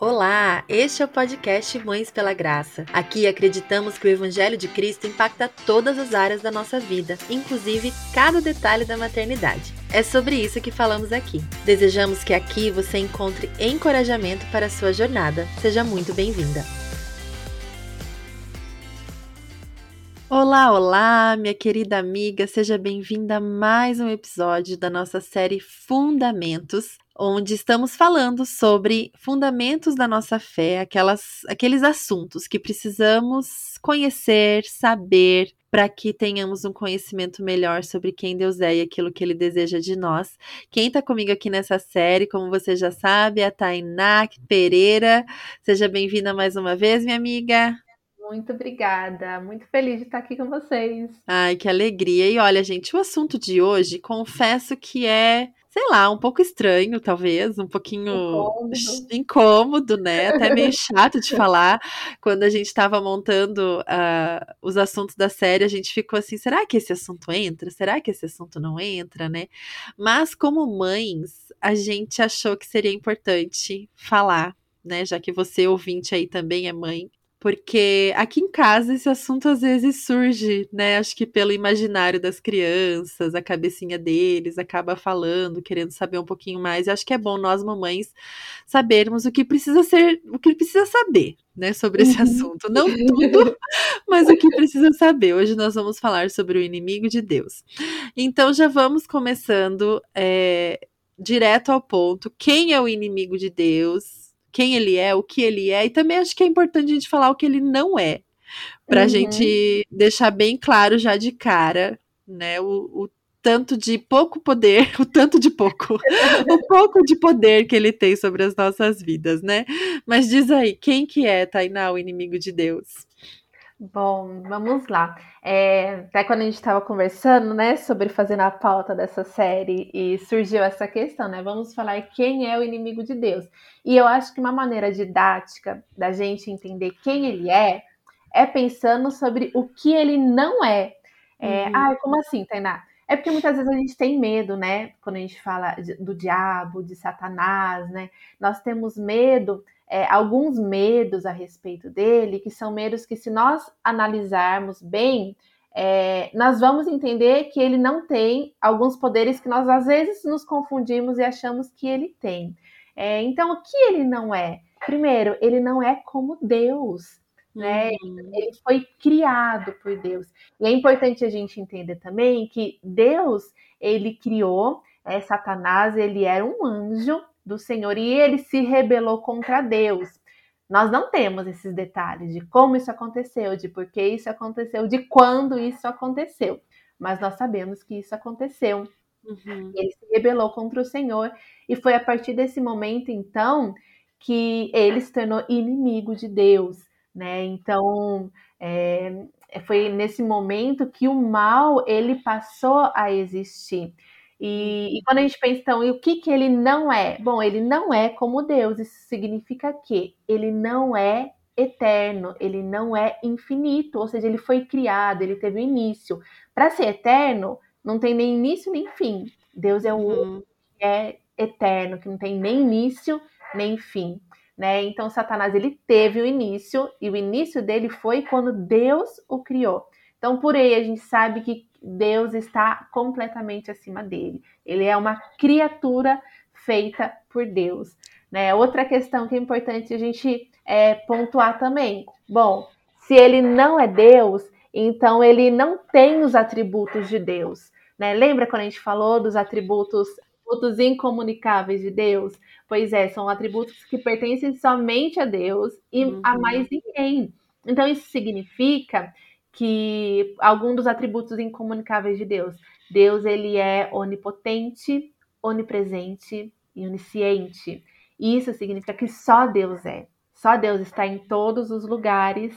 Olá, este é o podcast Mães pela Graça. Aqui acreditamos que o Evangelho de Cristo impacta todas as áreas da nossa vida, inclusive cada detalhe da maternidade. É sobre isso que falamos aqui. Desejamos que aqui você encontre encorajamento para a sua jornada. Seja muito bem-vinda. Olá, olá, minha querida amiga, seja bem-vinda a mais um episódio da nossa série Fundamentos, onde estamos falando sobre fundamentos da nossa fé, aquelas, aqueles assuntos que precisamos conhecer, saber, para que tenhamos um conhecimento melhor sobre quem Deus é e aquilo que Ele deseja de nós. Quem está comigo aqui nessa série, como você já sabe, é a Tainá Pereira. Seja bem-vinda mais uma vez, minha amiga. Muito obrigada, muito feliz de estar aqui com vocês. Ai, que alegria! E olha, gente, o assunto de hoje, confesso que é sei lá, um pouco estranho, talvez, um pouquinho incômodo, incômodo né? Até meio chato de falar. Quando a gente estava montando uh, os assuntos da série, a gente ficou assim: será que esse assunto entra? Será que esse assunto não entra, né? Mas, como mães, a gente achou que seria importante falar. Né, já que você, ouvinte aí, também é mãe, porque aqui em casa esse assunto às vezes surge, né? Acho que pelo imaginário das crianças, a cabecinha deles acaba falando, querendo saber um pouquinho mais. E acho que é bom nós mamães sabermos o que precisa ser, o que precisa saber, né, sobre esse uhum. assunto. Não tudo, mas o que precisa saber. Hoje nós vamos falar sobre o inimigo de Deus. Então já vamos começando é, direto ao ponto. Quem é o inimigo de Deus? Quem ele é, o que ele é, e também acho que é importante a gente falar o que ele não é, para a uhum. gente deixar bem claro já de cara, né, o, o tanto de pouco poder, o tanto de pouco, o pouco de poder que ele tem sobre as nossas vidas, né? Mas diz aí, quem que é, Tainá, o inimigo de Deus? Bom, vamos lá. É, até quando a gente estava conversando, né, sobre fazer a pauta dessa série e surgiu essa questão, né? Vamos falar quem é o inimigo de Deus. E eu acho que uma maneira didática da gente entender quem ele é é pensando sobre o que ele não é. é uhum. Ah, como assim, Tainá? É porque muitas vezes a gente tem medo, né? Quando a gente fala do diabo, de Satanás, né? Nós temos medo é, alguns medos a respeito dele, que são medos que, se nós analisarmos bem, é, nós vamos entender que ele não tem alguns poderes que nós às vezes nos confundimos e achamos que ele tem. É, então, o que ele não é? Primeiro, ele não é como Deus. Né? Uhum. Ele foi criado por Deus. E é importante a gente entender também que Deus, ele criou é, Satanás, ele era um anjo, do Senhor e ele se rebelou contra Deus. Nós não temos esses detalhes de como isso aconteceu, de por que isso aconteceu, de quando isso aconteceu, mas nós sabemos que isso aconteceu. Uhum. Ele se rebelou contra o Senhor e foi a partir desse momento, então, que ele se tornou inimigo de Deus, né? Então, é, foi nesse momento que o mal ele passou a existir. E, e, quando a gente pensa, então, e o que, que ele não é? Bom, ele não é como Deus. Isso significa que ele não é eterno, ele não é infinito, ou seja, ele foi criado, ele teve início. Para ser eterno, não tem nem início nem fim. Deus é o uhum. que é eterno, que não tem nem início nem fim. Né? Então, Satanás ele teve o início, e o início dele foi quando Deus o criou. Então, por aí a gente sabe que Deus está completamente acima dele. Ele é uma criatura feita por Deus. Né? Outra questão que é importante a gente é, pontuar também. Bom, se ele não é Deus, então ele não tem os atributos de Deus. Né? Lembra quando a gente falou dos atributos, atributos incomunicáveis de Deus? Pois é, são atributos que pertencem somente a Deus e uhum. a mais ninguém. Então isso significa que algum dos atributos incomunicáveis de Deus. Deus ele é onipotente, onipresente e onisciente. Isso significa que só Deus é. Só Deus está em todos os lugares.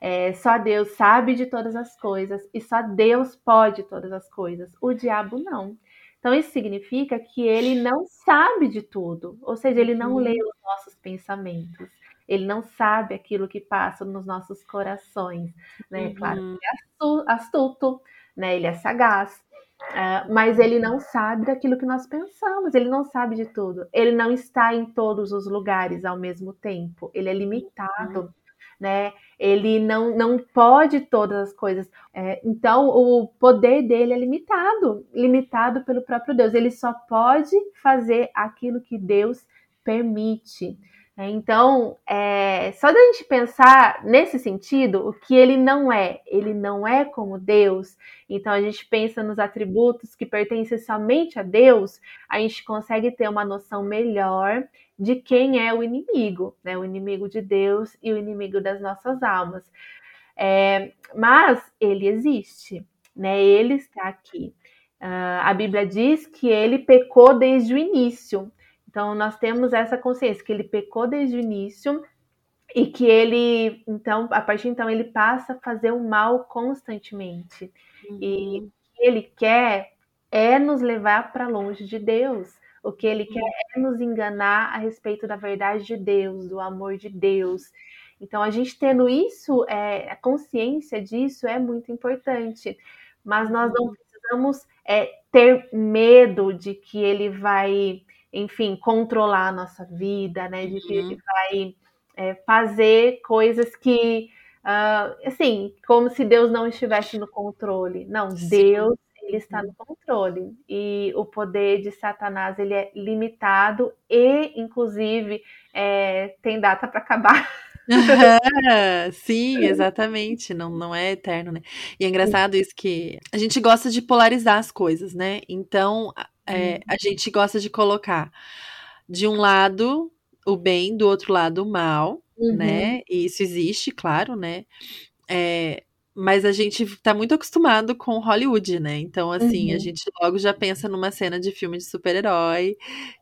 É, só Deus sabe de todas as coisas e só Deus pode todas as coisas. O diabo não. Então isso significa que ele não sabe de tudo, ou seja, ele não uhum. lê os nossos pensamentos ele não sabe aquilo que passa nos nossos corações, né? Uhum. Claro, ele é astuto, né? Ele é sagaz. Uh, mas ele não sabe daquilo que nós pensamos, ele não sabe de tudo. Ele não está em todos os lugares ao mesmo tempo, ele é limitado. Uhum né? Ele não, não pode todas as coisas. É, então, o poder dele é limitado, limitado pelo próprio Deus. Ele só pode fazer aquilo que Deus permite. Então, é, só da gente pensar nesse sentido, o que ele não é, ele não é como Deus. Então, a gente pensa nos atributos que pertencem somente a Deus, a gente consegue ter uma noção melhor de quem é o inimigo, né? O inimigo de Deus e o inimigo das nossas almas. É, mas ele existe, né? Ele está aqui. Uh, a Bíblia diz que ele pecou desde o início. Então, nós temos essa consciência que ele pecou desde o início e que ele, então, a partir de então, ele passa a fazer o mal constantemente. Uhum. E o que ele quer é nos levar para longe de Deus. O que ele quer é nos enganar a respeito da verdade de Deus, do amor de Deus. Então, a gente tendo isso, é, a consciência disso é muito importante. Mas nós não uhum. precisamos é, ter medo de que ele vai enfim, controlar a nossa vida, né? De que ele uhum. vai é, fazer coisas que, uh, assim, como se Deus não estivesse no controle. Não, Sim. Deus ele está no controle e o poder de Satanás ele é limitado e, inclusive, é, tem data para acabar. sim, exatamente. Não, não é eterno, né? E é engraçado isso que a gente gosta de polarizar as coisas, né? Então, é, a gente gosta de colocar de um lado o bem, do outro lado o mal, né? uhum. né? E isso existe, claro, né? É, mas a gente tá muito acostumado com Hollywood, né? Então, assim, uhum. a gente logo já pensa numa cena de filme de super-herói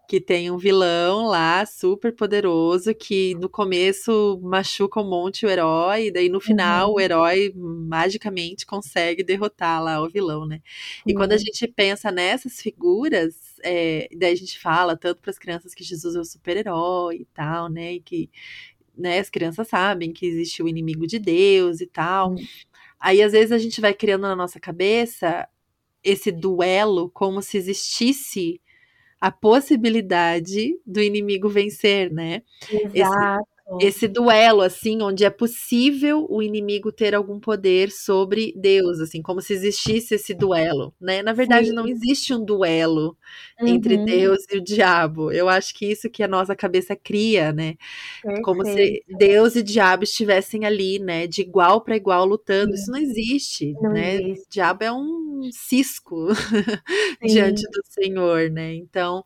que tem um vilão lá super poderoso que no começo machuca um monte o herói, e daí no final uhum. o herói magicamente consegue derrotar lá o vilão, né? E uhum. quando a uhum. gente pensa nessas figuras, é, daí a gente fala tanto para as crianças que Jesus é o super-herói e tal, né? E que né, as crianças sabem que existe o inimigo de Deus e tal. Aí às vezes a gente vai criando na nossa cabeça esse duelo como se existisse a possibilidade do inimigo vencer, né? Exato. Esse, duelo, assim, onde é possível o inimigo ter algum poder sobre Deus, assim, como se existisse esse duelo, né? Na verdade, Sim. não existe um duelo uhum. entre Deus e o diabo. Eu acho que isso que a nossa cabeça cria, né? Perfeito. Como se Deus e diabo estivessem ali, né? De igual para igual lutando. Sim. Isso não existe, não né? Existe. O diabo é um cisco diante do Senhor, né? Então,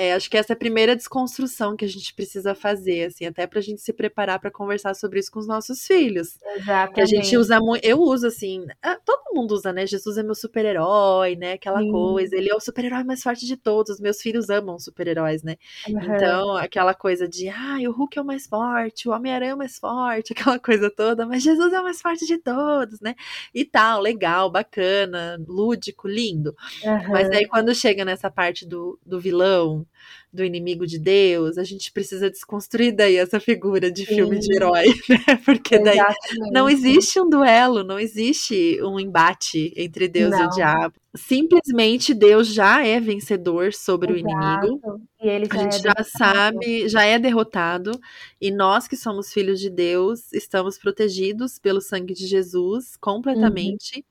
é, acho que essa é a primeira desconstrução que a gente precisa fazer, assim, até para a gente se preparar para conversar sobre isso com os nossos filhos. Exatamente. Que a gente usa muito, eu uso assim, ah, todo mundo usa, né? Jesus é meu super-herói, né? Aquela Sim. coisa, ele é o super-herói mais forte de todos. Meus filhos amam super-heróis, né? Uhum. Então, aquela coisa de, ah, o Hulk é o mais forte, o Homem-Aranha é o mais forte, aquela coisa toda, mas Jesus é o mais forte de todos, né? E tal, legal, bacana, lúdico, lindo. Uhum. Mas aí quando chega nessa parte do, do vilão, do inimigo de Deus, a gente precisa desconstruir daí essa figura de Sim. filme de herói, né? Porque daí Exatamente. não existe um duelo, não existe um embate entre Deus não. e o diabo. Simplesmente Deus já é vencedor sobre Exato. o inimigo. E ele a gente é já sabe, já é derrotado. E nós que somos filhos de Deus, estamos protegidos pelo sangue de Jesus completamente. Uhum.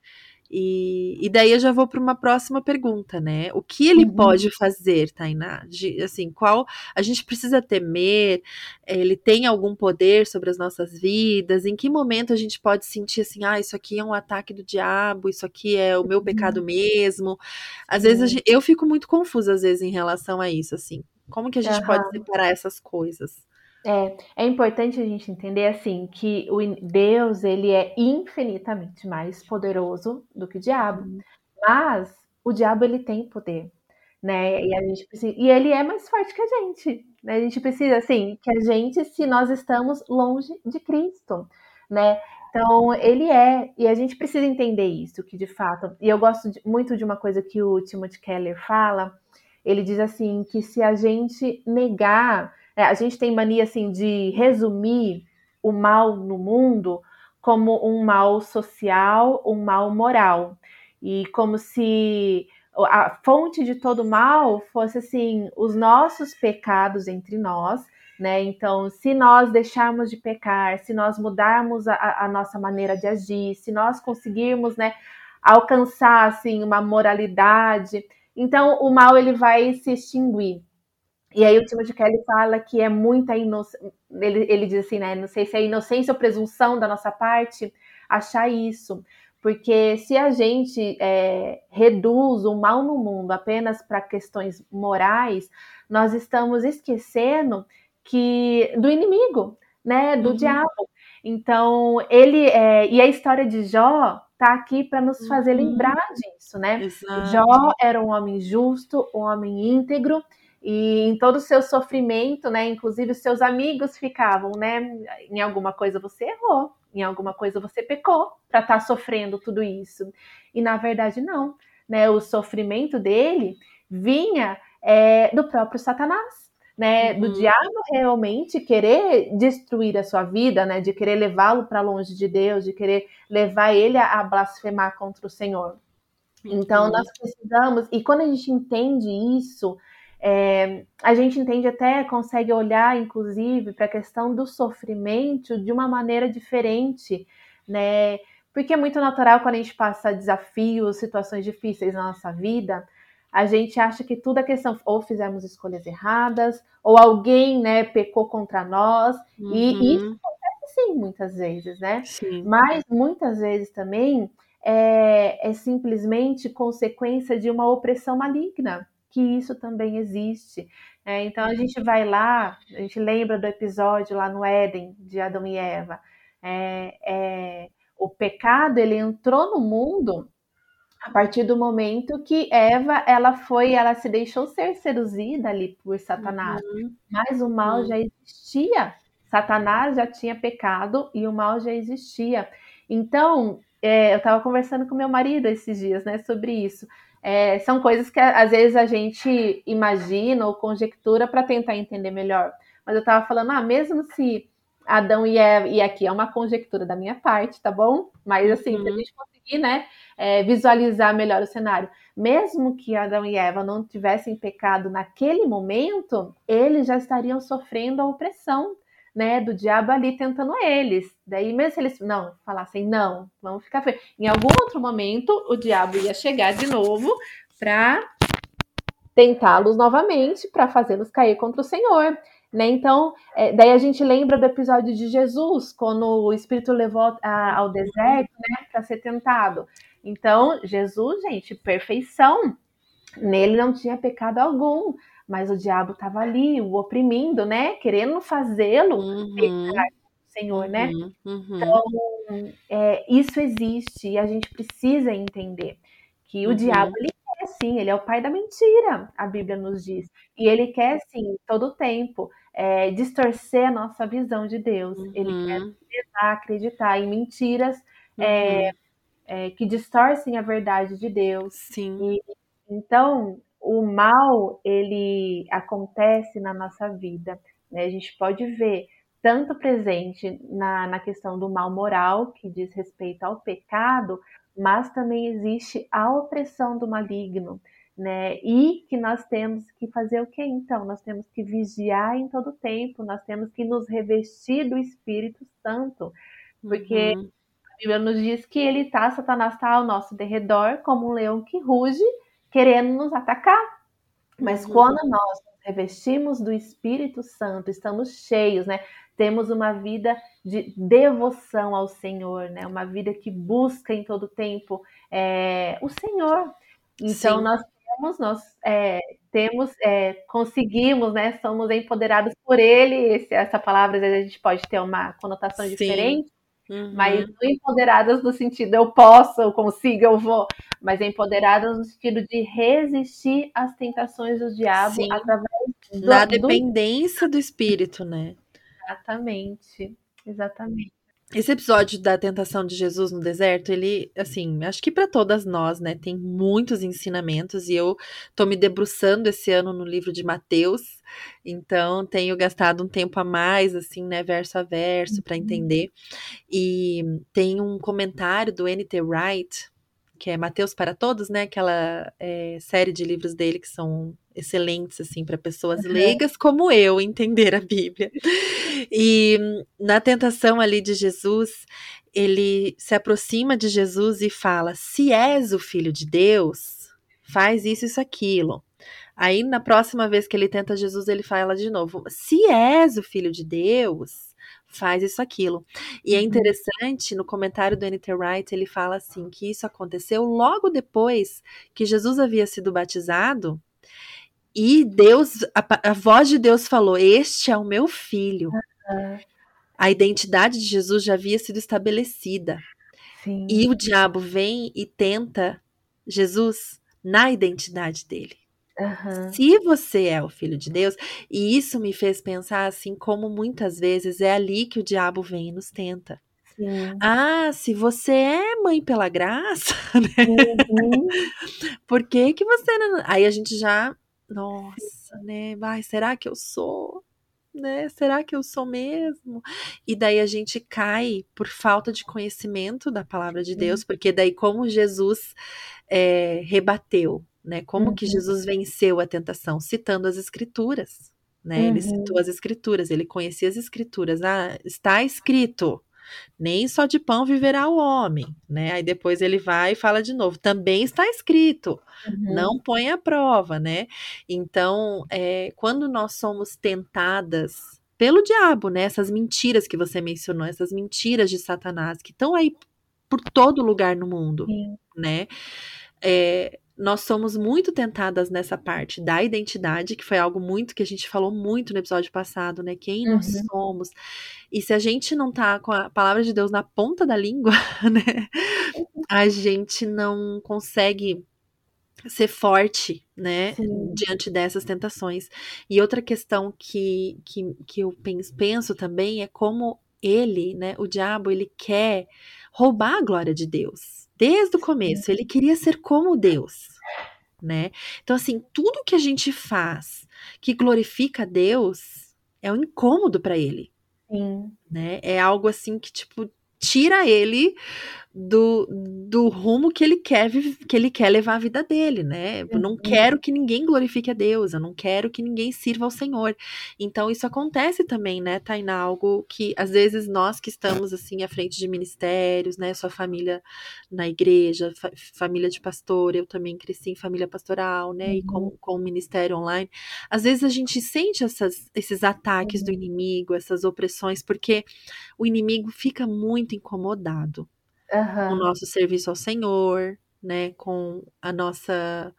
E, e daí eu já vou para uma próxima pergunta, né? O que ele uhum. pode fazer, Tainá? De, assim, qual a gente precisa temer? Ele tem algum poder sobre as nossas vidas? Em que momento a gente pode sentir assim, ah, isso aqui é um ataque do diabo, isso aqui é o meu uhum. pecado mesmo? Às uhum. vezes gente, eu fico muito confusa às vezes em relação a isso, assim. Como que a gente pode separar essas coisas? É, é importante a gente entender assim que o Deus ele é infinitamente mais poderoso do que o diabo, uhum. mas o diabo ele tem poder, né? E a gente precisa, e ele é mais forte que a gente, né? A gente precisa assim que a gente, se nós estamos longe de Cristo, né? Então ele é e a gente precisa entender isso que de fato. E eu gosto de, muito de uma coisa que o Timothy Keller fala. Ele diz assim que se a gente negar é, a gente tem mania assim de resumir o mal no mundo como um mal social, um mal moral. e como se a fonte de todo mal fosse assim os nossos pecados entre nós, né? Então, se nós deixarmos de pecar, se nós mudarmos a, a nossa maneira de agir, se nós conseguirmos, né, alcançar assim uma moralidade, então o mal ele vai se extinguir. E aí o Timothy Kelly fala que é muita inocência, ele, ele diz assim, né, não sei se é inocência ou presunção da nossa parte achar isso, porque se a gente é, reduz o mal no mundo apenas para questões morais, nós estamos esquecendo que do inimigo, né, do uhum. diabo. Então ele é, e a história de Jó tá aqui para nos fazer uhum. lembrar disso, né? Exato. Jó era um homem justo, um homem íntegro e em todo o seu sofrimento, né, inclusive os seus amigos ficavam, né, em alguma coisa você errou, em alguma coisa você pecou para estar tá sofrendo tudo isso. E na verdade não, né? O sofrimento dele vinha é, do próprio Satanás, né? Uhum. Do diabo realmente querer destruir a sua vida, né? De querer levá-lo para longe de Deus, de querer levar ele a, a blasfemar contra o Senhor. Então uhum. nós precisamos, e quando a gente entende isso, é, a gente entende até, consegue olhar, inclusive, para a questão do sofrimento de uma maneira diferente, né? Porque é muito natural quando a gente passa desafios, situações difíceis na nossa vida, a gente acha que tudo é questão, ou fizemos escolhas erradas, ou alguém, né, pecou contra nós, uhum. e isso acontece sim, muitas vezes, né? Sim. Mas muitas vezes também é, é simplesmente consequência de uma opressão maligna, que isso também existe. É, então a gente vai lá, a gente lembra do episódio lá no Éden de Adão e Eva. É, é, o pecado ele entrou no mundo a partir do momento que Eva ela foi, ela se deixou ser seduzida ali por Satanás. Uhum. Mas o mal uhum. já existia. Satanás já tinha pecado e o mal já existia. Então, é, eu estava conversando com meu marido esses dias, né, sobre isso. É, são coisas que às vezes a gente imagina ou conjectura para tentar entender melhor. Mas eu estava falando, ah, mesmo se Adão e Eva, e aqui é uma conjectura da minha parte, tá bom? Mas assim, uhum. a gente conseguir, né, é, visualizar melhor o cenário, mesmo que Adão e Eva não tivessem pecado naquele momento, eles já estariam sofrendo a opressão né, do diabo ali tentando eles. Daí, mesmo se eles não falassem não, vamos ficar feio. Em algum outro momento, o diabo ia chegar de novo para tentá-los novamente, para fazê-los cair contra o Senhor. Né? Então, é, daí a gente lembra do episódio de Jesus, quando o Espírito levou a, ao deserto né, para ser tentado. Então, Jesus, gente, perfeição. Nele não tinha pecado algum mas o diabo estava ali, o oprimindo, né? Querendo fazê-lo uhum. Senhor, né? Uhum. Uhum. Então, é, isso existe e a gente precisa entender que o diabo, uhum. ele quer sim, ele é o pai da mentira, a Bíblia nos diz. E ele quer sim, todo o tempo, é, distorcer a nossa visão de Deus. Ele quer levar a acreditar em mentiras é, uhum. é, que distorcem a verdade de Deus. Sim. E, então, o mal ele acontece na nossa vida. Né? A gente pode ver tanto presente na, na questão do mal moral, que diz respeito ao pecado, mas também existe a opressão do maligno, né? E que nós temos que fazer o que então? Nós temos que vigiar em todo tempo, nós temos que nos revestir do Espírito Santo, porque uhum. a Bíblia nos diz que ele está, Satanás está ao nosso derredor, como um leão que ruge, querendo nos atacar. Mas uhum. quando nós nos revestimos do Espírito Santo, estamos cheios, né? Temos uma vida de devoção ao Senhor, né? Uma vida que busca em todo tempo é, o Senhor. Então Sim. nós temos, nós é, temos, é, conseguimos, né? Somos empoderados por Ele. Esse, essa palavra às vezes a gente pode ter uma conotação Sim. diferente, Uhum. Mas não empoderadas no sentido eu posso, eu consigo, eu vou, mas empoderadas no sentido de resistir às tentações do diabo Sim. através do, da dependência do... do espírito, né? Exatamente, exatamente. Esse episódio da tentação de Jesus no deserto, ele, assim, acho que para todas nós, né, tem muitos ensinamentos e eu tô me debruçando esse ano no livro de Mateus, então tenho gastado um tempo a mais, assim, né, verso a verso para uhum. entender. E tem um comentário do N.T. Wright que é Mateus para Todos, né? Aquela é, série de livros dele que são excelentes assim para pessoas uhum. leigas como eu entender a Bíblia. E na tentação ali de Jesus, ele se aproxima de Jesus e fala: "Se és o filho de Deus, faz isso isso aquilo". Aí na próxima vez que ele tenta Jesus, ele fala de novo: "Se és o filho de Deus, faz isso aquilo". E é uhum. interessante, no comentário do N.T. Wright, ele fala assim que isso aconteceu logo depois que Jesus havia sido batizado e Deus, a, a voz de Deus falou: "Este é o meu filho". Uhum. A identidade de Jesus já havia sido estabelecida. Sim. E o diabo vem e tenta Jesus na identidade dele. Uhum. Se você é o filho de Deus, e isso me fez pensar assim, como muitas vezes é ali que o diabo vem e nos tenta. Sim. Ah, se você é mãe pela graça, né? Uhum. Por que que você não... Aí a gente já, nossa, né? Vai, será que eu sou? Né? Será que eu sou mesmo? E daí a gente cai por falta de conhecimento da palavra de Deus, porque daí como Jesus é, rebateu né? Como uhum. que Jesus venceu a tentação? Citando as escrituras, né? Uhum. Ele citou as escrituras, ele conhecia as escrituras. Ah, está escrito, nem só de pão viverá o homem, né? Aí depois ele vai e fala de novo, também está escrito, uhum. não põe a prova, né? Então, é, quando nós somos tentadas pelo diabo, né? Essas mentiras que você mencionou, essas mentiras de Satanás que estão aí por todo lugar no mundo, Sim. né? É, nós somos muito tentadas nessa parte da identidade, que foi algo muito que a gente falou muito no episódio passado, né? Quem uhum. nós somos. E se a gente não tá com a palavra de Deus na ponta da língua, né? A gente não consegue ser forte, né, Sim. diante dessas tentações. E outra questão que, que, que eu penso, penso também é como ele, né, o diabo, ele quer roubar a glória de Deus desde o começo. Ele queria ser como Deus, né? Então, assim, tudo que a gente faz que glorifica a Deus é um incômodo para ele. Sim. Né? É algo assim que, tipo, tira ele do, do rumo que ele quer que ele quer levar a vida dele, né? Eu não uhum. quero que ninguém glorifique a Deus, eu não quero que ninguém sirva ao Senhor. Então isso acontece também, né, Tainá? Algo que às vezes nós que estamos assim à frente de ministérios, né, sua família na igreja, fa família de pastor, eu também cresci em família pastoral, né, uhum. e com, com o ministério online. Às vezes a gente sente essas, esses ataques uhum. do inimigo, essas opressões, porque o inimigo fica muito incomodado uhum. o nosso serviço ao Senhor, né? Com a nossa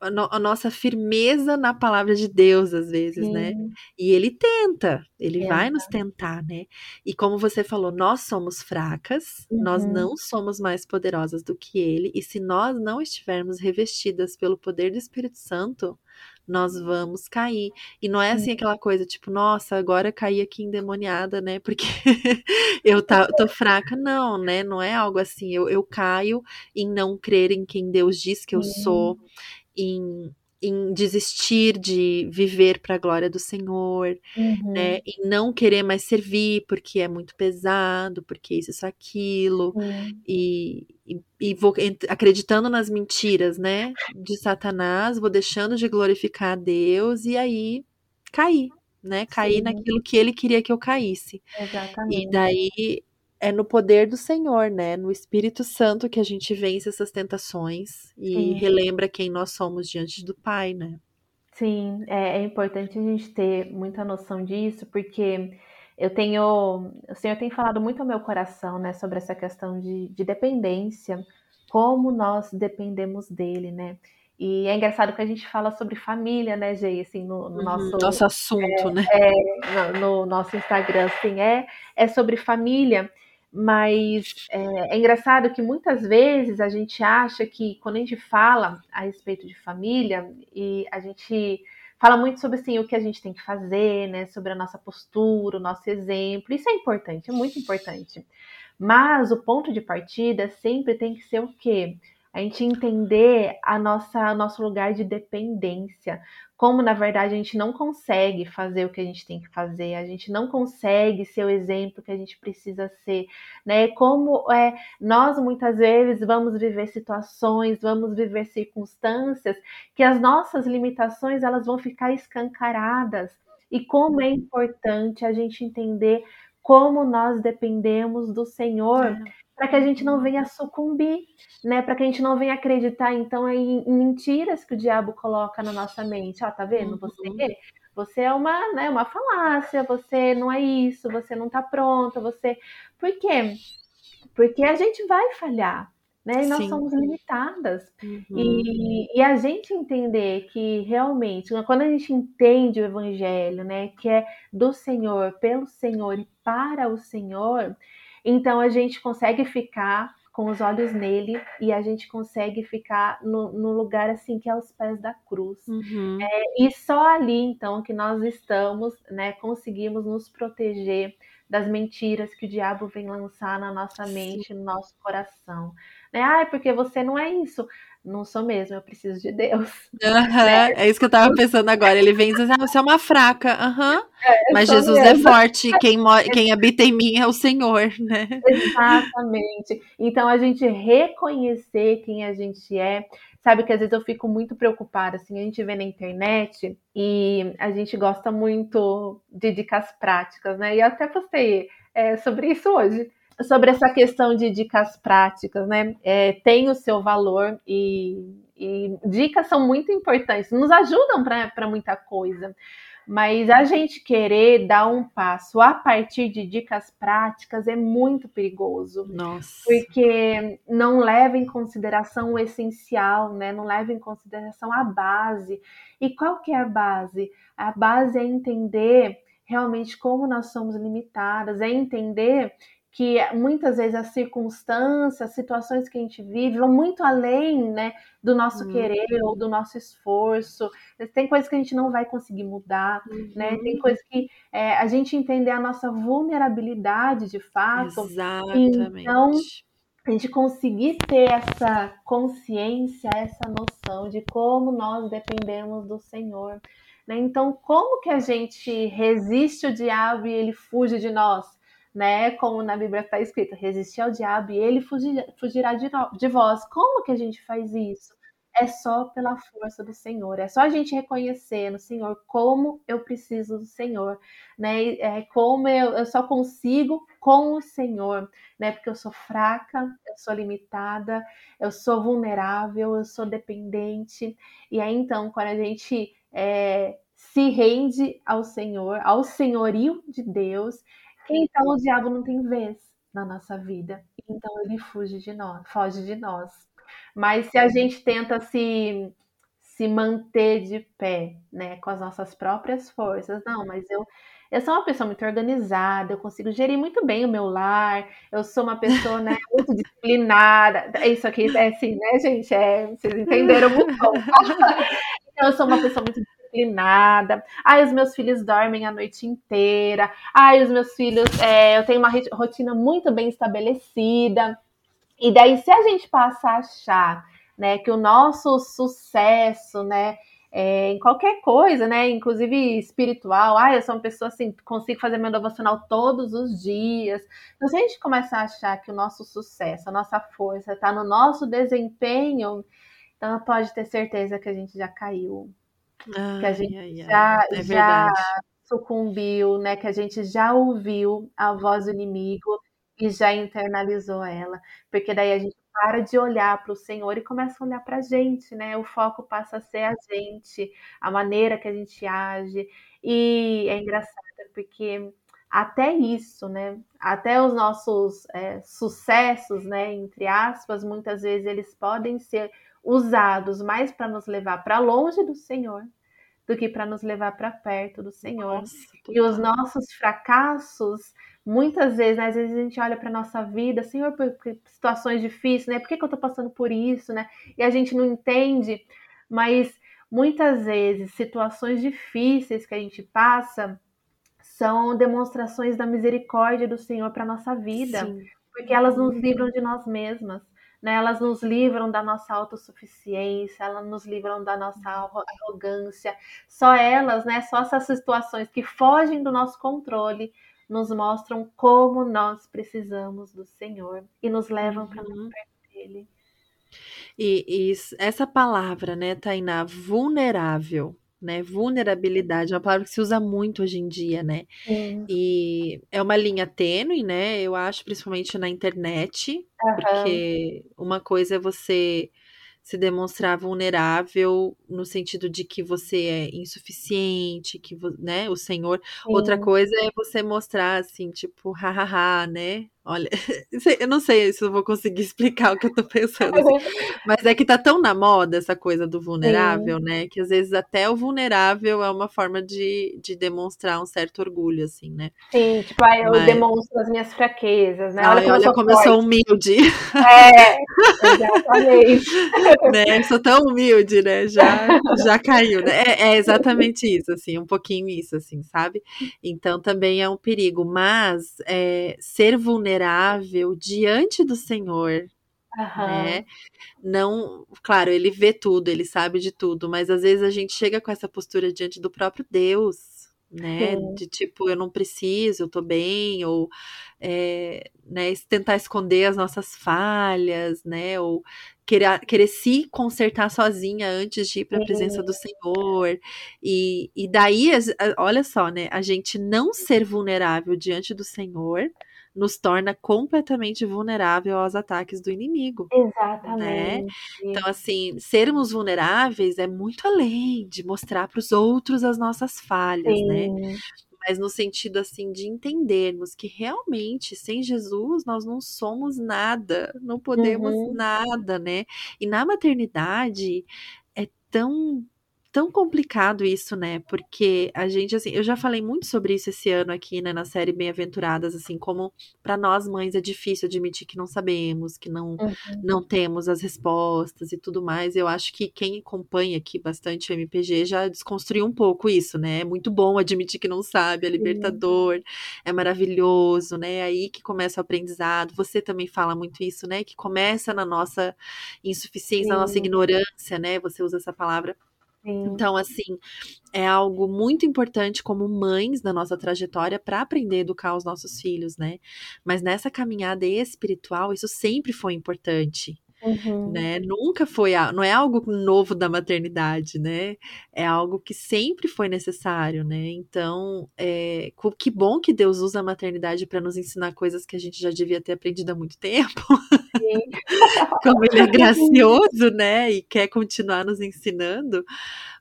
a, no, a, nossa firmeza na palavra de Deus, às vezes, né? Sim. né? E ele tenta, ele é. vai nos tentar, né? E como você falou, nós somos fracas, uhum. nós não somos mais poderosas do que ele, e se nós não estivermos revestidas pelo poder do Espírito Santo, nós vamos cair. E não é assim aquela coisa, tipo, nossa, agora caí aqui endemoniada, né? Porque eu tá, tô fraca. Não, né? Não é algo assim. Eu, eu caio em não crer em quem Deus diz que eu sou, em em desistir de viver para a glória do Senhor, uhum. né? Em não querer mais servir porque é muito pesado, porque isso, isso, aquilo, uhum. e, e, e, vou acreditando nas mentiras, né? De Satanás, vou deixando de glorificar a Deus e aí cair, né? Cair Sim. naquilo que ele queria que eu caísse. Exatamente. E daí é no poder do Senhor, né? No Espírito Santo que a gente vence essas tentações e Sim. relembra quem nós somos diante do Pai, né? Sim, é, é, importante a gente ter muita noção disso, porque eu tenho, o Senhor tem falado muito ao meu coração, né, sobre essa questão de, de dependência, como nós dependemos dele, né? E é engraçado que a gente fala sobre família, né, Gê? Assim, no, no uhum, nosso, nosso assunto, é, né? É, no, no, nosso Instagram, assim, é, é sobre família. Mas é, é, engraçado que muitas vezes a gente acha que quando a gente fala a respeito de família e a gente fala muito sobre assim, o que a gente tem que fazer, né? Sobre a nossa postura, o nosso exemplo. Isso é importante, é muito importante. Mas o ponto de partida sempre tem que ser o quê? A gente entender a nossa nosso lugar de dependência, como na verdade a gente não consegue fazer o que a gente tem que fazer, a gente não consegue ser o exemplo que a gente precisa ser, né? Como é, nós muitas vezes vamos viver situações, vamos viver circunstâncias que as nossas limitações elas vão ficar escancaradas. E como é importante a gente entender como nós dependemos do Senhor é para que a gente não venha sucumbir, né? Para que a gente não venha acreditar então em, mentiras que o diabo coloca na nossa mente. Ó, tá vendo? Você, uhum. você é uma, né, uma falácia, você não é isso, você não tá pronta, você. Por quê? Porque a gente vai falhar. Né? E nós Sim. somos limitadas. Uhum. E, e, a gente entender que realmente, quando a gente entende o Evangelho, né, que é do Senhor, pelo Senhor e para o Senhor, então a gente consegue ficar com os olhos nele e a gente consegue ficar no, no lugar assim que é aos pés da cruz. Uhum. É, e só ali então que nós estamos, né, conseguimos nos proteger das mentiras que o diabo vem lançar na nossa mente, Sim. no nosso coração. Né? Ah, é porque você não é isso não sou mesmo, eu preciso de Deus. Uhum? É isso que eu tava pensando agora. Ele vem dizer, ah, você é uma fraca. Uhum. É, Mas Jesus é mesmo. é forte, quem, quem habita em mim é o Senhor, né? Exatamente. Então a gente reconhecer quem a gente é. Sabe que às vezes eu fico muito preocupada, assim, a gente vê na internet e a gente gosta muito de dicas práticas, né? E eu até postei é, sobre isso hoje sobre essa questão de dicas práticas, né? É, tem o seu valor e, e dicas são muito importantes, nos ajudam para muita coisa. Mas a gente querer dar um passo a partir de dicas práticas é muito perigoso. Nossa. Porque não leva em consideração o essencial, né? Não leva em consideração a base. E qual que é a base? A base é entender realmente como nós somos limitadas, é entender que muitas vezes as circunstâncias, as situações que a gente vive vão muito além né, do nosso uhum. querer ou do nosso esforço. Tem coisas que a gente não vai conseguir mudar, uhum. né? Tem coisas que é, a gente entender a nossa vulnerabilidade de fato. Exatamente. Então, a gente conseguir ter essa consciência, essa noção de como nós dependemos do Senhor. Né? Então, como que a gente resiste o diabo e ele fuge de nós? Né? Como na Bíblia está escrito, resistir ao diabo e ele fugir, fugirá de, de vós. Como que a gente faz isso? É só pela força do Senhor. É só a gente reconhecer no Senhor como eu preciso do Senhor, né? É como eu, eu só consigo com o Senhor, né? Porque eu sou fraca, eu sou limitada, eu sou vulnerável, eu sou dependente. E aí então, quando a gente é, se rende ao Senhor, ao senhorio de Deus, então o diabo não tem vez na nossa vida. Então ele fuge de nós, foge de nós. Mas se a gente tenta se se manter de pé, né, com as nossas próprias forças, não, mas eu eu sou uma pessoa muito organizada, eu consigo gerir muito bem o meu lar, eu sou uma pessoa, né, muito disciplinada. É isso aqui é assim, né, gente? É, vocês entenderam muito bom. Então, eu sou uma pessoa muito disciplinada. Ai, os meus filhos dormem a noite inteira. Ai, os meus filhos, é, eu tenho uma rotina muito bem estabelecida. E daí, se a gente passa a achar, né, que o nosso sucesso, né, é, em qualquer coisa, né, inclusive espiritual, ai, eu sou uma pessoa assim, consigo fazer meu devocional todos os dias. Então, se a gente começar a achar que o nosso sucesso, a nossa força está no nosso desempenho, então pode ter certeza que a gente já caiu Ai, que a gente ai, já, é já sucumbiu, né? Que a gente já ouviu a voz do inimigo e já internalizou ela. Porque daí a gente para de olhar para o Senhor e começa a olhar para a gente, né? O foco passa a ser a gente, a maneira que a gente age. E é engraçado, porque até isso, né? Até os nossos é, sucessos, né? Entre aspas, muitas vezes eles podem ser usados mais para nos levar para longe do Senhor do que para nos levar para perto do Senhor. Nossa, e os nossos fracassos, muitas vezes, né, às vezes a gente olha para nossa vida, Senhor, por, por, situações difíceis, né? Por que, que eu estou passando por isso, né? E a gente não entende, mas muitas vezes situações difíceis que a gente passa são demonstrações da misericórdia do Senhor para nossa vida, Sim. porque elas nos livram de nós mesmas né? Elas nos livram da nossa autossuficiência, elas nos livram da nossa arrogância. Só elas, né? Só essas situações que fogem do nosso controle nos mostram como nós precisamos do Senhor e nos levam uhum. para perto dele. E, e, essa palavra, né, Tainá, vulnerável, né? Vulnerabilidade é uma palavra que se usa muito hoje em dia, né? E é uma linha tênue, né? Eu acho, principalmente na internet, uhum. porque uma coisa é você se demonstrar vulnerável no sentido de que você é insuficiente, que né, o Senhor. Sim. Outra coisa é você mostrar assim, tipo, hahaha, né? Olha, eu não sei se eu vou conseguir explicar o que eu tô pensando, assim, mas é que tá tão na moda essa coisa do vulnerável, Sim. né? Que às vezes até o vulnerável é uma forma de, de demonstrar um certo orgulho, assim, né? Sim, tipo, aí eu mas... demonstro as minhas fraquezas, né? Olha, Ai, como, olha eu como eu sou humilde. É, exatamente. né? Sou tão humilde, né? Já, já caiu, né? É, é exatamente isso, assim, um pouquinho isso, assim, sabe? Então também é um perigo, mas é, ser vulnerável vulnerável diante do Senhor, uhum. né? Não, claro, ele vê tudo, ele sabe de tudo, mas às vezes a gente chega com essa postura diante do próprio Deus, né? Sim. De tipo, eu não preciso, eu tô bem, ou é, né, tentar esconder as nossas falhas, né? Ou querer, querer se consertar sozinha antes de ir para a presença do Senhor. E, e daí, olha só, né? A gente não ser vulnerável diante do Senhor nos torna completamente vulnerável aos ataques do inimigo. Né? Exatamente. Né? Então, assim, sermos vulneráveis é muito além de mostrar para os outros as nossas falhas, né? Sim. né? Mas no sentido assim de entendermos que realmente sem Jesus nós não somos nada, não podemos uhum. nada, né? E na maternidade é tão tão complicado isso, né? Porque a gente, assim, eu já falei muito sobre isso esse ano aqui, né, na série Bem-aventuradas, assim, como para nós mães é difícil admitir que não sabemos, que não, uhum. não temos as respostas e tudo mais. Eu acho que quem acompanha aqui bastante o MPG já desconstruiu um pouco isso, né? É muito bom admitir que não sabe, é libertador, uhum. é maravilhoso, né? É aí que começa o aprendizado. Você também fala muito isso, né? Que começa na nossa insuficiência, na nossa ignorância, né? Você usa essa palavra então, assim, é algo muito importante como mães na nossa trajetória para aprender a educar os nossos filhos, né? Mas nessa caminhada espiritual, isso sempre foi importante. Uhum. Né? Nunca foi, não é algo novo da maternidade, né? É algo que sempre foi necessário, né? Então, é, que bom que Deus usa a maternidade para nos ensinar coisas que a gente já devia ter aprendido há muito tempo. Como ele é gracioso, né? E quer continuar nos ensinando.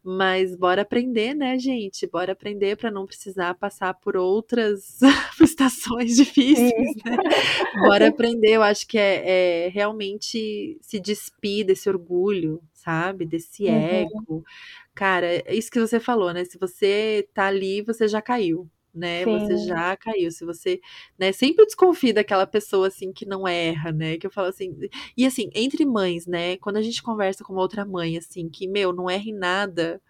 Mas bora aprender, né, gente? Bora aprender para não precisar passar por outras estações difíceis, né? Bora aprender. Eu acho que é, é realmente se despir desse orgulho, sabe? Desse uhum. ego. Cara, é isso que você falou, né? Se você tá ali, você já caiu né? Sim. Você já caiu. Se você, né, sempre desconfia daquela pessoa assim que não erra, né? Que eu falo assim, e assim, entre mães, né? Quando a gente conversa com uma outra mãe assim, que meu, não erra em nada,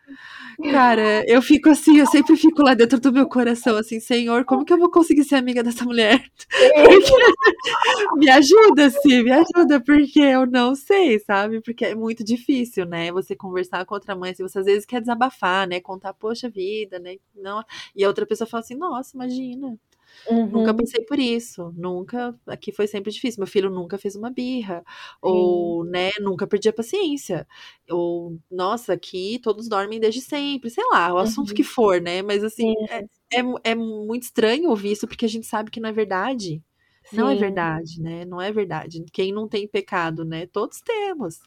cara, eu fico assim, eu sempre fico lá dentro do meu coração assim, Senhor, como que eu vou conseguir ser amiga dessa mulher? me ajuda, sim, me ajuda, porque eu não sei, sabe? Porque é muito difícil, né? Você conversar com outra mãe, se assim, você às vezes quer desabafar, né? Contar, poxa vida, né? Não, e a outra pessoa fala assim, nossa, imagina. Uhum. Nunca passei por isso, nunca, aqui foi sempre difícil. Meu filho nunca fez uma birra, Sim. ou, né, nunca perdi a paciência, ou, nossa, aqui todos dormem desde sempre, sei lá, o assunto uhum. que for, né, mas assim, é, é, é, muito estranho ouvir isso, porque a gente sabe que não é verdade. Sim. Não é verdade, né? Não é verdade. Quem não tem pecado, né? Todos temos,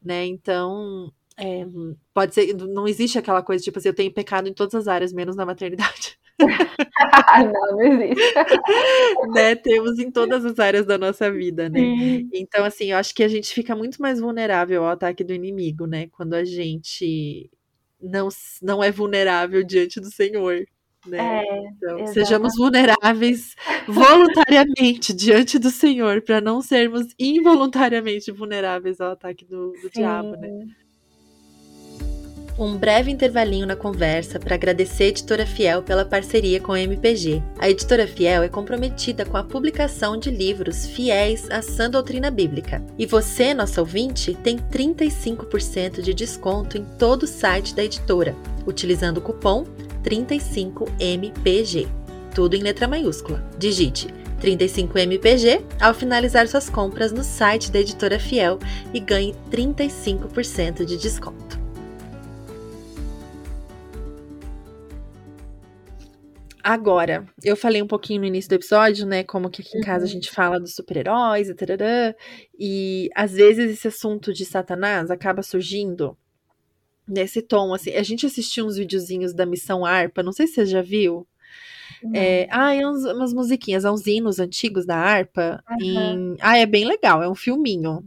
né? Então, é, pode ser, não existe aquela coisa tipo assim, eu tenho pecado em todas as áreas, menos na maternidade. não, não existe. né? Temos em todas as áreas da nossa vida, né? Sim. Então, assim, eu acho que a gente fica muito mais vulnerável ao ataque do inimigo, né? Quando a gente não, não é vulnerável diante do Senhor. Né? É, então, sejamos vulneráveis voluntariamente diante do Senhor, para não sermos involuntariamente vulneráveis ao ataque do, do diabo, né? Um breve intervalinho na conversa para agradecer a Editora Fiel pela parceria com a MPG. A Editora Fiel é comprometida com a publicação de livros fiéis à sã doutrina bíblica. E você, nosso ouvinte, tem 35% de desconto em todo o site da editora, utilizando o cupom 35MPG. Tudo em letra maiúscula. Digite 35MPG ao finalizar suas compras no site da Editora Fiel e ganhe 35% de desconto. Agora, eu falei um pouquinho no início do episódio, né, como que aqui em casa a uhum. gente fala dos super-heróis e tarará, e às vezes esse assunto de Satanás acaba surgindo nesse tom, assim, a gente assistiu uns videozinhos da Missão Arpa, não sei se você já viu, é, ah, é uns, umas musiquinhas, é uns hinos antigos da harpa. Uhum. Em, ah, é bem legal, é um filminho.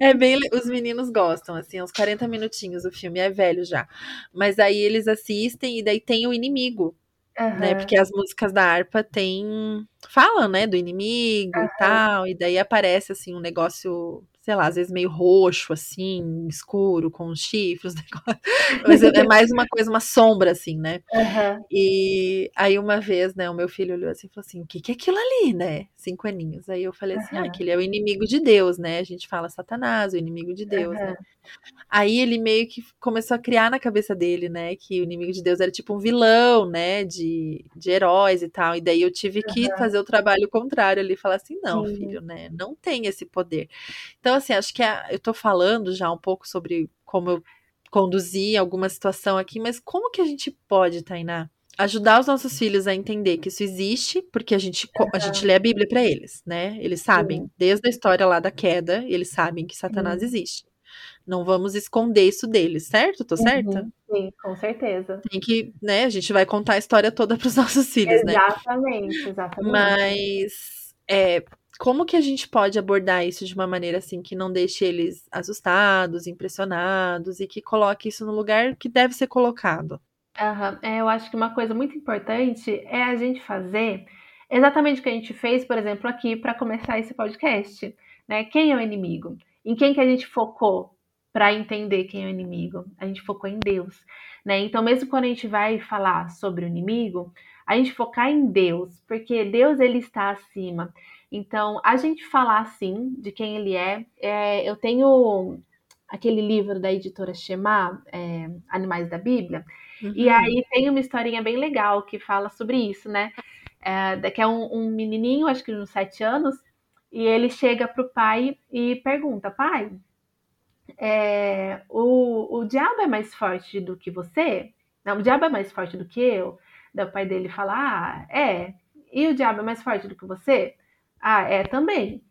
É bem, os meninos gostam, assim, uns 40 minutinhos o filme, é velho já. Mas aí eles assistem e daí tem o inimigo, uhum. né? Porque as músicas da harpa tem falam, né, do inimigo uhum. e tal, e daí aparece assim um negócio sei lá, às vezes meio roxo, assim, escuro, com chifres, mas é, é, mais uma coisa, uma sombra, assim, né? Uhum. E aí uma vez, né, o meu filho olhou assim e falou assim, o que, que é aquilo ali, né? Cinco aninhos. Aí eu falei assim, uhum. ah, que ele é o inimigo de Deus, né? A gente fala Satanás, o inimigo de Deus, uhum. né? Aí ele meio que começou a criar na cabeça dele, né, que o inimigo de Deus era tipo um vilão, né, de, de heróis e tal. E daí eu tive que fazer o trabalho contrário ali, falar assim, não, Sim. filho, né, não tem esse poder. Então, assim, acho que a, eu tô falando já um pouco sobre como eu conduzi alguma situação aqui, mas como que a gente pode, Tainá, ajudar os nossos filhos a entender que isso existe, porque a gente, a gente lê a Bíblia para eles, né? Eles sabem, Sim. desde a história lá da queda, eles sabem que Satanás Sim. existe. Não vamos esconder isso deles, certo? Tô certa? Uhum, sim, com certeza. Tem que, né? A gente vai contar a história toda para os nossos filhos, exatamente, né? Exatamente, exatamente. Mas é, como que a gente pode abordar isso de uma maneira assim que não deixe eles assustados, impressionados e que coloque isso no lugar que deve ser colocado? É, eu acho que uma coisa muito importante é a gente fazer exatamente o que a gente fez, por exemplo, aqui para começar esse podcast. Né? Quem é o inimigo? Em quem que a gente focou para entender quem é o inimigo? A gente focou em Deus. Né? Então, mesmo quando a gente vai falar sobre o inimigo, a gente focar em Deus, porque Deus ele está acima. Então, a gente falar assim de quem ele é, é eu tenho aquele livro da editora Shema, é, Animais da Bíblia, uhum. e aí tem uma historinha bem legal que fala sobre isso, né? É, que é um, um menininho, acho que de uns sete anos, e ele chega para o pai e pergunta: pai, é, o, o diabo é mais forte do que você? Não, o diabo é mais forte do que eu? Daí o pai dele fala: ah, é. E o diabo é mais forte do que você? Ah, é também.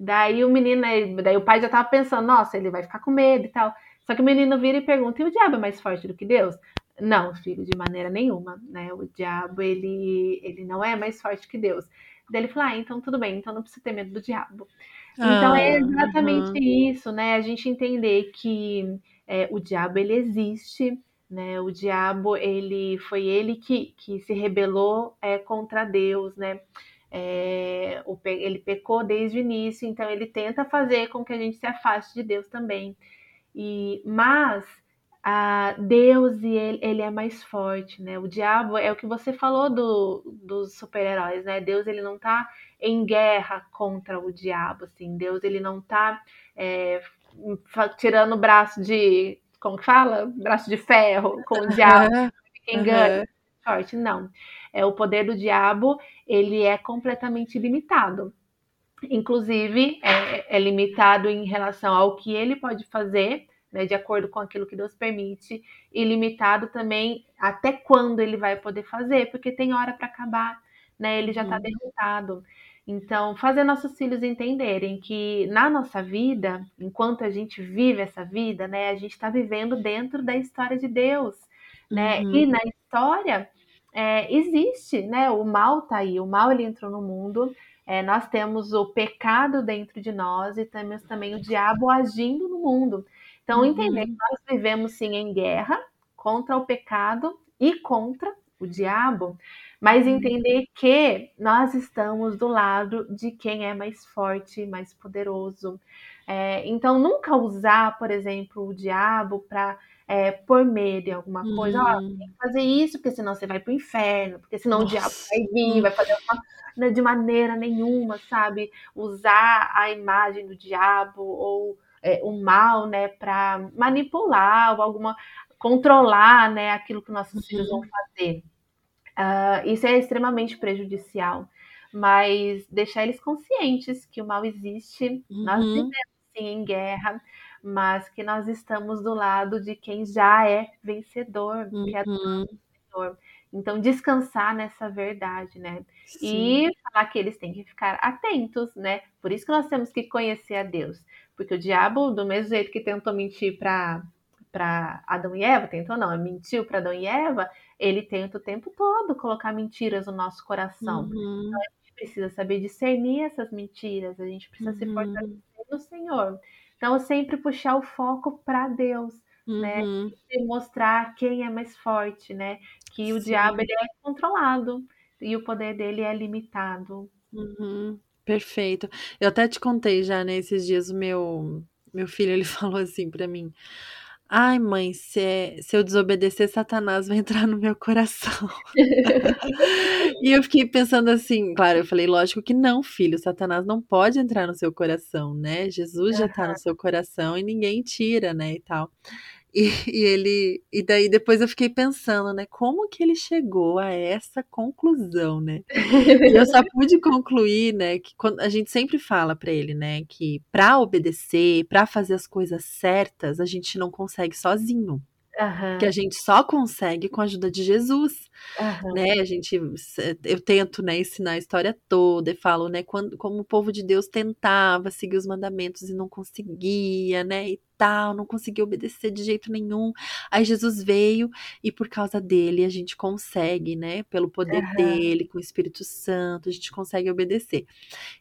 Daí o menino, daí o pai já tava pensando, nossa, ele vai ficar com medo e tal. Só que o menino vira e pergunta: e o diabo é mais forte do que Deus? Não, filho, de maneira nenhuma, né? O diabo, ele, ele não é mais forte que Deus. Daí ele falou: ah, então tudo bem, então não precisa ter medo do diabo. Então é ah, é exatamente uhum. isso, né? A gente entender que é, o diabo ele existe, né? O diabo ele foi ele que, que se rebelou é, contra Deus, né? É, o, ele pecou desde o início, então ele tenta fazer com que a gente se afaste de Deus também. E, mas a Deus e ele, ele é mais forte, né? O diabo é o que você falou do, dos super-heróis, né? Deus ele não tá em guerra contra o diabo, assim. Deus ele não tá é, tirando o braço de, como que fala? Braço de ferro com o diabo, quem ganha, forte, não é, o poder do diabo ele é completamente limitado. Inclusive, é, é limitado em relação ao que ele pode fazer, né, de acordo com aquilo que Deus permite, e limitado também até quando ele vai poder fazer, porque tem hora para acabar, né? Ele já está derrotado. Então, fazer nossos filhos entenderem que na nossa vida, enquanto a gente vive essa vida, né, a gente está vivendo dentro da história de Deus, né? Uhum. E na história é, existe, né? O mal tá aí, o mal ele entrou no mundo. É, nós temos o pecado dentro de nós e temos também o diabo agindo no mundo. Então, uhum. entender que nós vivemos sim em guerra contra o pecado e contra o diabo, mas uhum. entender que nós estamos do lado de quem é mais forte, mais poderoso. É, então, nunca usar, por exemplo, o diabo para é, por medo em alguma coisa. Ah, tem que fazer isso, porque senão você vai para o inferno, porque senão Nossa. o diabo vai vir, vai fazer uma, de maneira nenhuma, sabe? Usar a imagem do diabo ou é, o mal, né, para manipular ou alguma controlar, né, aquilo que nossos filhos vão fazer. Uh, isso é extremamente prejudicial, mas deixar eles conscientes que o mal existe, uhum. nós vivemos sim em guerra, mas que nós estamos do lado de quem já é vencedor, uhum. que é uhum. vencedor. Então, descansar nessa verdade, né? Sim. E falar que eles têm que ficar atentos, né? Por isso que nós temos que conhecer a Deus. Porque o diabo, do mesmo jeito que tentou mentir para para Adão e Eva, tentou não, mentiu para Adão e Eva, ele tenta o tempo todo colocar mentiras no nosso coração. Uhum. Então, a gente precisa saber discernir essas mentiras, a gente precisa uhum. se fortalecer no Senhor. Então, sempre puxar o foco para Deus, né? uhum. né? E mostrar quem é mais forte, né? Que o Sim. diabo ele é controlado e o poder dele é limitado. Uhum. Perfeito. Eu até te contei já, nesses né, dias, o meu, meu filho, ele falou assim para mim, Ai, mãe, se, se eu desobedecer, Satanás vai entrar no meu coração. e eu fiquei pensando assim, claro, eu falei, lógico que não, filho, Satanás não pode entrar no seu coração, né? Jesus já está no seu coração e ninguém tira, né, e tal. E, e, ele e daí depois eu fiquei pensando, né, como que ele chegou a essa conclusão, né? E eu só pude concluir, né, que quando a gente sempre fala para ele, né, que para obedecer, para fazer as coisas certas, a gente não consegue sozinho. Uhum. Que a gente só consegue com a ajuda de Jesus, uhum. né? A gente, eu tento, né, ensinar a história toda e falo, né, quando, como o povo de Deus tentava seguir os mandamentos e não conseguia, né, e tal, não conseguia obedecer de jeito nenhum. Aí Jesus veio e por causa dele a gente consegue, né, pelo poder uhum. dele, com o Espírito Santo, a gente consegue obedecer.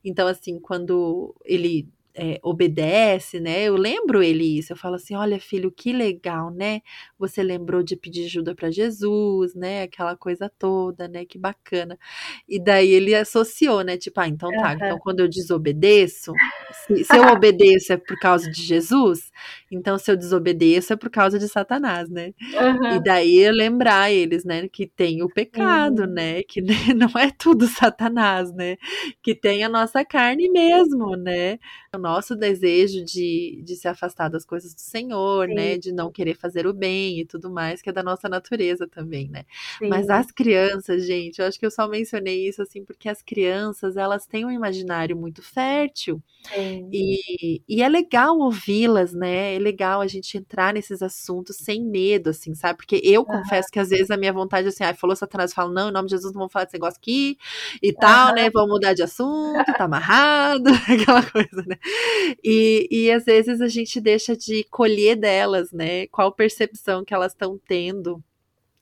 Então, assim, quando ele é, obedece, né? Eu lembro ele isso. Eu falo assim: olha, filho, que legal, né? Você lembrou de pedir ajuda para Jesus, né? Aquela coisa toda, né? Que bacana. E daí ele associou, né? Tipo, ah, então tá. Então quando eu desobedeço, se, se, eu obedeço é por causa de Jesus, então se eu desobedeço é por causa de Satanás, né? Uhum. E daí eu lembrar eles, né? Que tem o pecado, uhum. né? Que né, não é tudo Satanás, né? Que tem a nossa carne mesmo, né? O nosso desejo de, de se afastar das coisas do Senhor, né, Sim. né? De não querer fazer o bem e tudo mais, que é da nossa natureza também, né? Sim. Mas as crianças, gente, eu acho que eu só mencionei isso assim porque as crianças, elas têm um imaginário muito fértil. E, e é legal ouvi-las, né? É legal a gente entrar nesses assuntos sem medo, assim, sabe? Porque eu uhum. confesso que às vezes a minha vontade assim, ah, falou Satanás, eu falo, não, em nome de Jesus não vamos falar desse negócio aqui e tal, uhum. né? Vamos mudar de assunto, tá amarrado, aquela coisa, né? E, e às vezes a gente deixa de colher delas, né? Qual percepção que elas estão tendo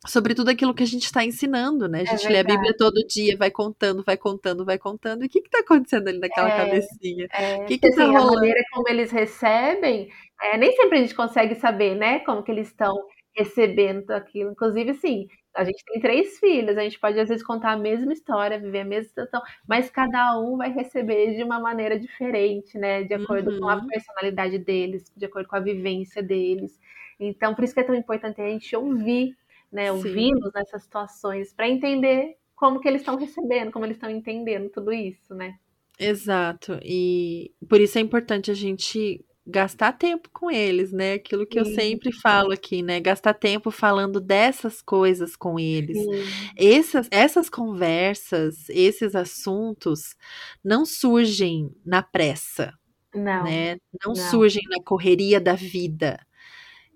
sobre tudo aquilo que a gente está ensinando, né? A é gente é lê a Bíblia todo dia, vai contando, vai contando, vai contando. E o que está acontecendo ali naquela é, cabecinha? É, o que está assim, rolando? A maneira como eles recebem, é, nem sempre a gente consegue saber, né? Como que eles estão recebendo aquilo. Inclusive, assim, a gente tem três filhos, a gente pode às vezes contar a mesma história, viver a mesma situação, mas cada um vai receber de uma maneira diferente, né? De acordo uhum. com a uhum. personalidade deles, de acordo com a vivência deles. Então, por isso que é tão importante a gente ouvir, né? Ouvi-los nessas situações para entender como que eles estão recebendo, como eles estão entendendo tudo isso, né? Exato. E por isso é importante a gente gastar tempo com eles, né? Aquilo que Sim. eu sempre falo aqui, né? Gastar tempo falando dessas coisas com eles. Essas, essas conversas, esses assuntos não surgem na pressa. Não, né? não, não surgem na correria da vida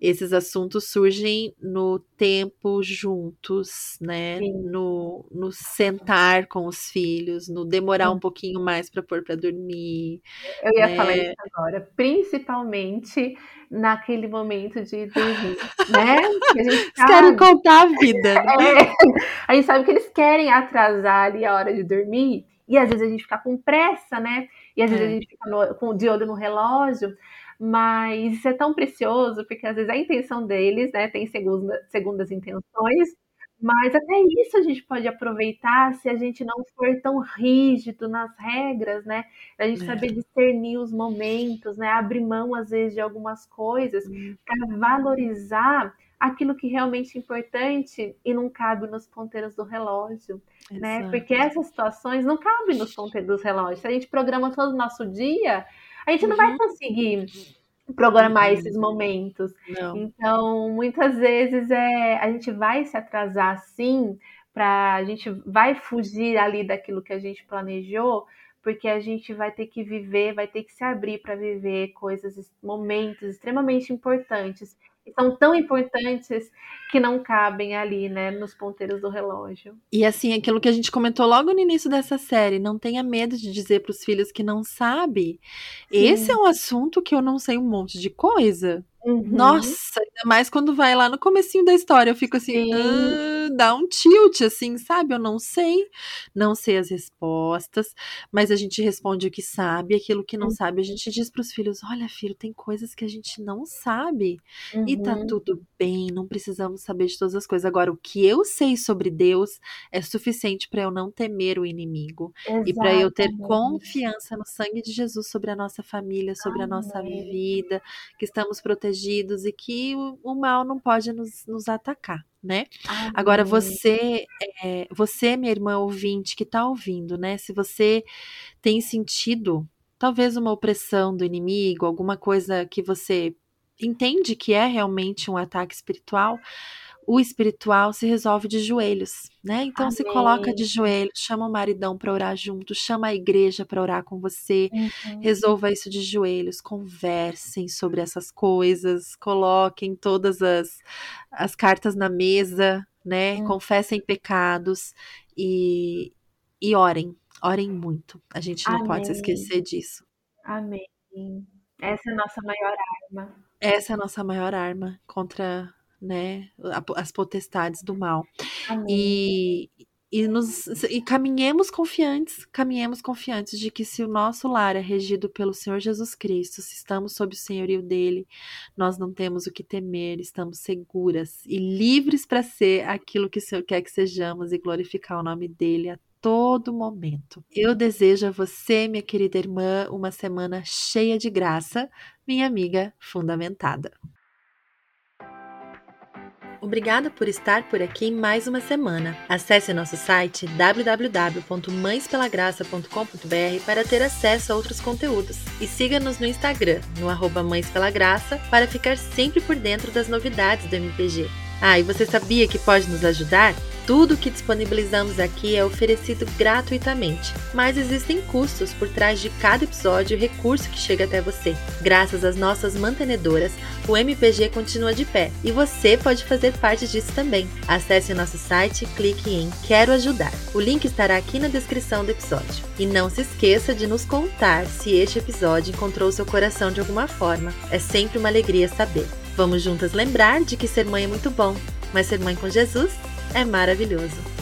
esses assuntos surgem no tempo juntos, né? No, no sentar com os filhos, no demorar um pouquinho mais para pôr para dormir. Eu ia né? falar isso agora, principalmente naquele momento de dormir, né? Que a gente sabe, querem contar a vida. Né? É, a gente sabe que eles querem atrasar ali a hora de dormir e às vezes a gente fica com pressa, né? E às vezes é. a gente fica no, com, de olho no relógio mas isso é tão precioso, porque às vezes a intenção deles, né, tem segunda, segundas intenções, Mas até isso a gente pode aproveitar se a gente não for tão rígido nas regras, né? A gente é. saber discernir os momentos, né? Abrir mão, às vezes, de algumas coisas hum. para valorizar aquilo que realmente é importante e não cabe nos ponteiros do relógio, né? Exato. né? Porque essas situações não cabem nos ponteiros dos relógios. Se a gente programa todo o nosso dia, a gente não vai uhum. conseguir programar uhum. esses momentos. Não. Então, muitas vezes é, a gente vai se atrasar sim, para a gente vai fugir ali daquilo que a gente planejou, porque a gente vai ter que viver, vai ter que se abrir para viver coisas, momentos extremamente importantes são tão importantes que não cabem ali, né, nos ponteiros do relógio. E assim, aquilo que a gente comentou logo no início dessa série, não tenha medo de dizer para os filhos que não sabe. Sim. Esse é um assunto que eu não sei um monte de coisa. Uhum. Nossa, ainda mais quando vai lá no comecinho da história, eu fico assim, ah, dá um tilt, assim, sabe? Eu não sei, não sei as respostas, mas a gente responde o que sabe, aquilo que não uhum. sabe, a gente diz para os filhos: olha, filho, tem coisas que a gente não sabe uhum. e tá uhum. tudo bem, não precisamos saber de todas as coisas. Agora, o que eu sei sobre Deus é suficiente para eu não temer o inimigo Exatamente. e para eu ter confiança no sangue de Jesus sobre a nossa família, sobre Amém. a nossa vida, que estamos protegidos protegidos e que o, o mal não pode nos, nos atacar, né? Amém. Agora você, é, você, minha irmã ouvinte que está ouvindo, né? Se você tem sentido talvez uma opressão do inimigo, alguma coisa que você entende que é realmente um ataque espiritual, o espiritual se resolve de joelhos, né? Então Amém. se coloca de joelhos, chama o maridão para orar junto, chama a igreja para orar com você, uhum. resolva isso de joelhos, conversem sobre essas coisas, coloquem todas as, as cartas na mesa, né? Uhum. Confessem pecados e, e orem, orem muito. A gente não Amém. pode se esquecer disso. Amém. Essa é a nossa maior arma. Essa é a nossa maior arma contra né, as potestades do mal. E, e, nos, e caminhemos confiantes, caminhemos confiantes de que se o nosso lar é regido pelo Senhor Jesus Cristo, se estamos sob o senhorio dele, nós não temos o que temer, estamos seguras e livres para ser aquilo que o Senhor quer que sejamos e glorificar o nome dele a todo momento. Eu desejo a você, minha querida irmã, uma semana cheia de graça, minha amiga fundamentada. Obrigada por estar por aqui mais uma semana. Acesse nosso site www.mãespelagraça.com.br para ter acesso a outros conteúdos. E siga-nos no Instagram, no arroba Mães Pela Graça, para ficar sempre por dentro das novidades do MPG. Ah, e você sabia que pode nos ajudar? Tudo que disponibilizamos aqui é oferecido gratuitamente, mas existem custos por trás de cada episódio e recurso que chega até você. Graças às nossas mantenedoras, o MPG continua de pé e você pode fazer parte disso também. Acesse nosso site e clique em Quero Ajudar. O link estará aqui na descrição do episódio. E não se esqueça de nos contar se este episódio encontrou seu coração de alguma forma. É sempre uma alegria saber. Vamos juntas lembrar de que ser mãe é muito bom, mas ser mãe com Jesus é maravilhoso.